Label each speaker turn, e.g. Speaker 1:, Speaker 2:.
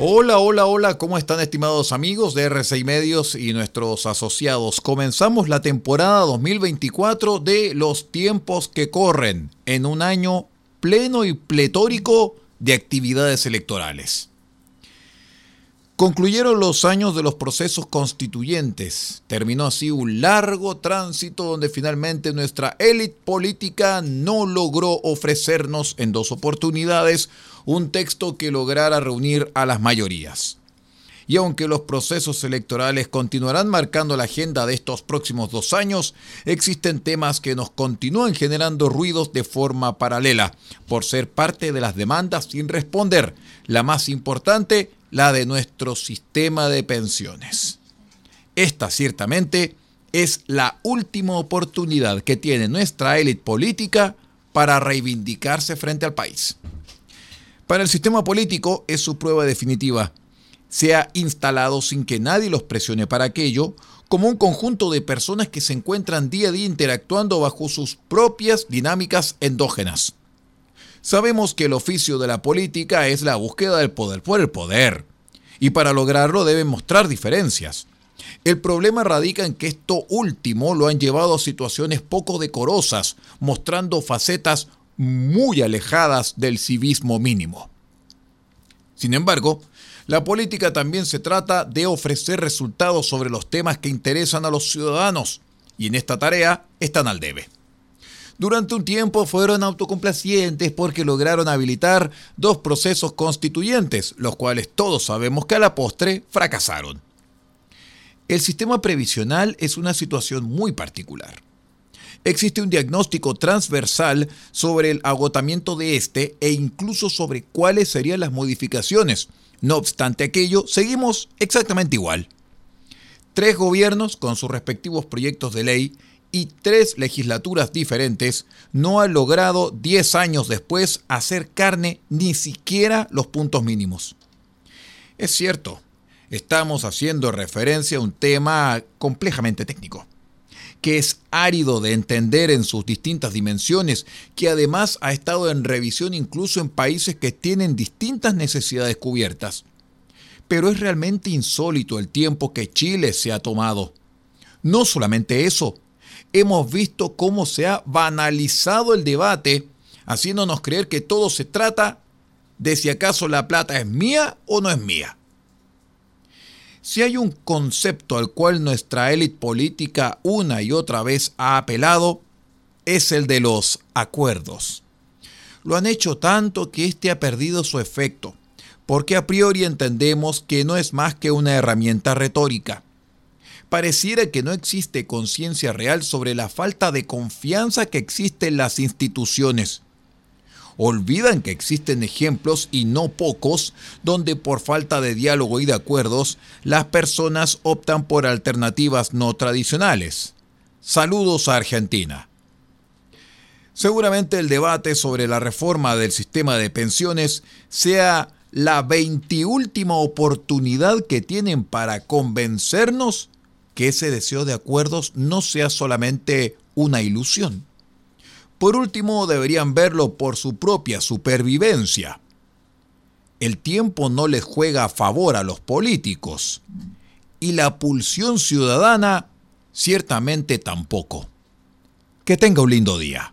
Speaker 1: Hola, hola, hola, ¿cómo están estimados amigos de R6 Medios y nuestros asociados? Comenzamos la temporada 2024 de Los tiempos que corren en un año pleno y pletórico de actividades electorales. Concluyeron los años de los procesos constituyentes. Terminó así un largo tránsito donde finalmente nuestra élite política no logró ofrecernos en dos oportunidades un texto que lograra reunir a las mayorías. Y aunque los procesos electorales continuarán marcando la agenda de estos próximos dos años, existen temas que nos continúan generando ruidos de forma paralela, por ser parte de las demandas sin responder. La más importante, la de nuestro sistema de pensiones. Esta ciertamente es la última oportunidad que tiene nuestra élite política para reivindicarse frente al país. Para el sistema político es su prueba definitiva. Se ha instalado sin que nadie los presione para aquello, como un conjunto de personas que se encuentran día a día interactuando bajo sus propias dinámicas endógenas. Sabemos que el oficio de la política es la búsqueda del poder por el poder, y para lograrlo deben mostrar diferencias. El problema radica en que esto último lo han llevado a situaciones poco decorosas, mostrando facetas muy alejadas del civismo mínimo. Sin embargo, la política también se trata de ofrecer resultados sobre los temas que interesan a los ciudadanos, y en esta tarea están al debe. Durante un tiempo fueron autocomplacientes porque lograron habilitar dos procesos constituyentes, los cuales todos sabemos que a la postre fracasaron. El sistema previsional es una situación muy particular. Existe un diagnóstico transversal sobre el agotamiento de este e incluso sobre cuáles serían las modificaciones. No obstante aquello, seguimos exactamente igual. Tres gobiernos con sus respectivos proyectos de ley y tres legislaturas diferentes no han logrado 10 años después hacer carne ni siquiera los puntos mínimos. Es cierto, estamos haciendo referencia a un tema complejamente técnico, que es árido de entender en sus distintas dimensiones, que además ha estado en revisión incluso en países que tienen distintas necesidades cubiertas. Pero es realmente insólito el tiempo que Chile se ha tomado. No solamente eso, hemos visto cómo se ha banalizado el debate, haciéndonos creer que todo se trata de si acaso la plata es mía o no es mía. Si hay un concepto al cual nuestra élite política una y otra vez ha apelado, es el de los acuerdos. Lo han hecho tanto que éste ha perdido su efecto, porque a priori entendemos que no es más que una herramienta retórica pareciera que no existe conciencia real sobre la falta de confianza que existe en las instituciones. Olvidan que existen ejemplos, y no pocos, donde por falta de diálogo y de acuerdos, las personas optan por alternativas no tradicionales. Saludos a Argentina. Seguramente el debate sobre la reforma del sistema de pensiones sea la veintiúltima oportunidad que tienen para convencernos que ese deseo de acuerdos no sea solamente una ilusión. Por último, deberían verlo por su propia supervivencia. El tiempo no les juega a favor a los políticos y la pulsión ciudadana ciertamente tampoco. Que tenga un lindo día.